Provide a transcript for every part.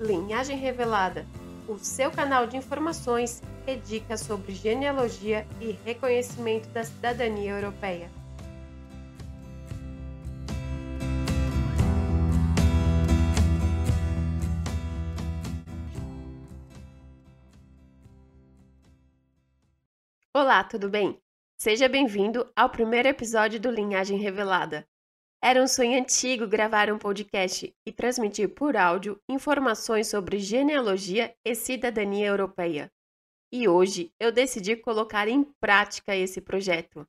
Linhagem Revelada, o seu canal de informações e dicas sobre genealogia e reconhecimento da cidadania europeia. Olá, tudo bem? Seja bem-vindo ao primeiro episódio do Linhagem Revelada. Era um sonho antigo gravar um podcast e transmitir por áudio informações sobre genealogia e cidadania europeia. E hoje eu decidi colocar em prática esse projeto.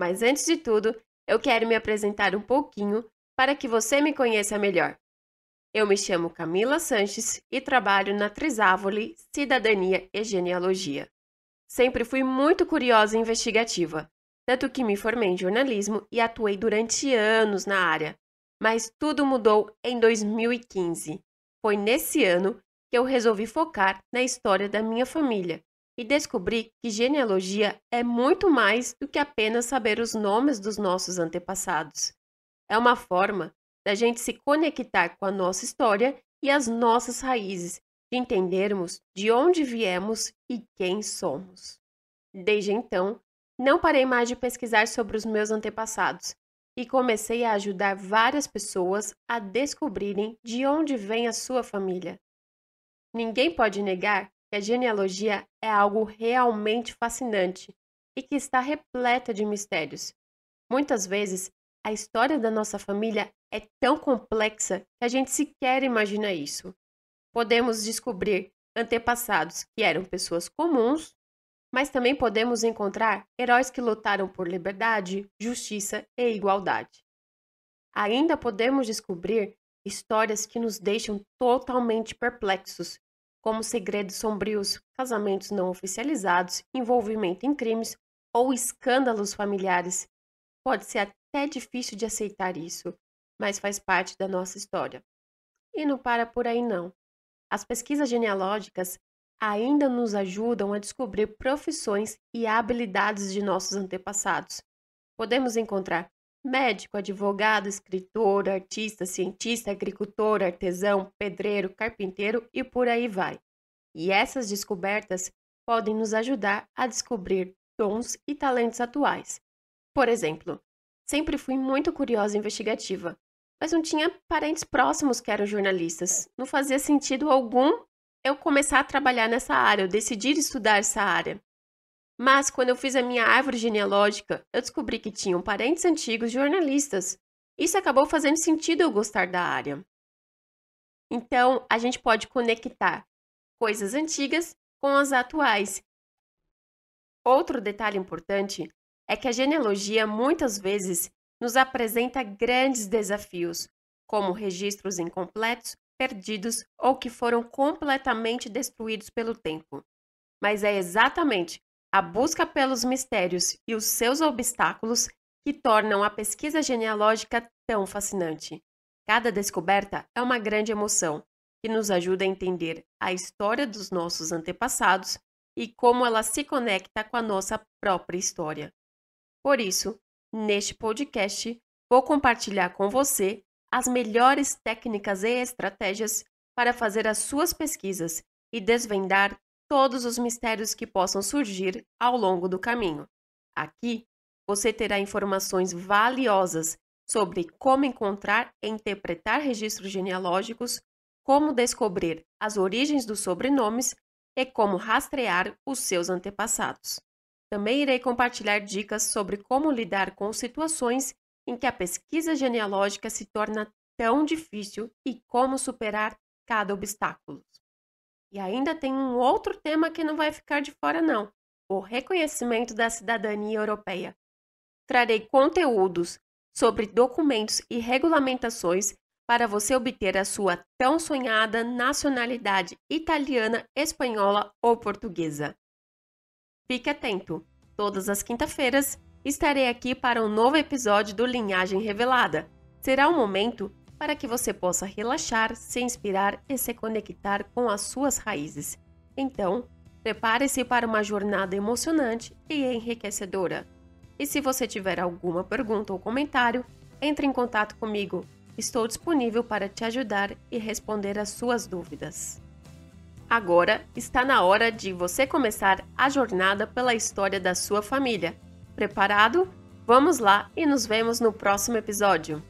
Mas antes de tudo, eu quero me apresentar um pouquinho para que você me conheça melhor. Eu me chamo Camila Sanches e trabalho na Trisávoli Cidadania e Genealogia. Sempre fui muito curiosa e investigativa tanto que me formei em jornalismo e atuei durante anos na área. Mas tudo mudou em 2015. Foi nesse ano que eu resolvi focar na história da minha família e descobri que genealogia é muito mais do que apenas saber os nomes dos nossos antepassados. É uma forma da gente se conectar com a nossa história e as nossas raízes, de entendermos de onde viemos e quem somos. Desde então, não parei mais de pesquisar sobre os meus antepassados e comecei a ajudar várias pessoas a descobrirem de onde vem a sua família. Ninguém pode negar que a genealogia é algo realmente fascinante e que está repleta de mistérios. Muitas vezes, a história da nossa família é tão complexa que a gente sequer imagina isso. Podemos descobrir antepassados que eram pessoas comuns mas também podemos encontrar heróis que lutaram por liberdade, justiça e igualdade. Ainda podemos descobrir histórias que nos deixam totalmente perplexos, como segredos sombrios, casamentos não oficializados, envolvimento em crimes ou escândalos familiares. Pode ser até difícil de aceitar isso, mas faz parte da nossa história. E não para por aí não. As pesquisas genealógicas ainda nos ajudam a descobrir profissões e habilidades de nossos antepassados. Podemos encontrar médico, advogado, escritor, artista, cientista, agricultor, artesão, pedreiro, carpinteiro e por aí vai. E essas descobertas podem nos ajudar a descobrir dons e talentos atuais. Por exemplo, sempre fui muito curiosa e investigativa, mas não tinha parentes próximos que eram jornalistas. Não fazia sentido algum eu começar a trabalhar nessa área, eu decidi estudar essa área. Mas quando eu fiz a minha árvore genealógica, eu descobri que tinham parentes antigos jornalistas. Isso acabou fazendo sentido eu gostar da área. Então, a gente pode conectar coisas antigas com as atuais. Outro detalhe importante é que a genealogia muitas vezes nos apresenta grandes desafios, como registros incompletos perdidos ou que foram completamente destruídos pelo tempo. Mas é exatamente a busca pelos mistérios e os seus obstáculos que tornam a pesquisa genealógica tão fascinante. Cada descoberta é uma grande emoção que nos ajuda a entender a história dos nossos antepassados e como ela se conecta com a nossa própria história. Por isso, neste podcast, vou compartilhar com você as melhores técnicas e estratégias para fazer as suas pesquisas e desvendar todos os mistérios que possam surgir ao longo do caminho. Aqui você terá informações valiosas sobre como encontrar e interpretar registros genealógicos, como descobrir as origens dos sobrenomes e como rastrear os seus antepassados. Também irei compartilhar dicas sobre como lidar com situações em que a pesquisa genealógica se torna tão difícil e como superar cada obstáculo. E ainda tem um outro tema que não vai ficar de fora, não: o reconhecimento da cidadania europeia. Trarei conteúdos sobre documentos e regulamentações para você obter a sua tão sonhada nacionalidade italiana, espanhola ou portuguesa. Fique atento! Todas as quinta-feiras estarei aqui para um novo episódio do Linhagem Revelada. Será um momento para que você possa relaxar, se inspirar e se conectar com as suas raízes. Então, prepare-se para uma jornada emocionante e enriquecedora. E se você tiver alguma pergunta ou comentário, entre em contato comigo. Estou disponível para te ajudar e responder às suas dúvidas. Agora está na hora de você começar a jornada pela história da sua família. Preparado? Vamos lá e nos vemos no próximo episódio.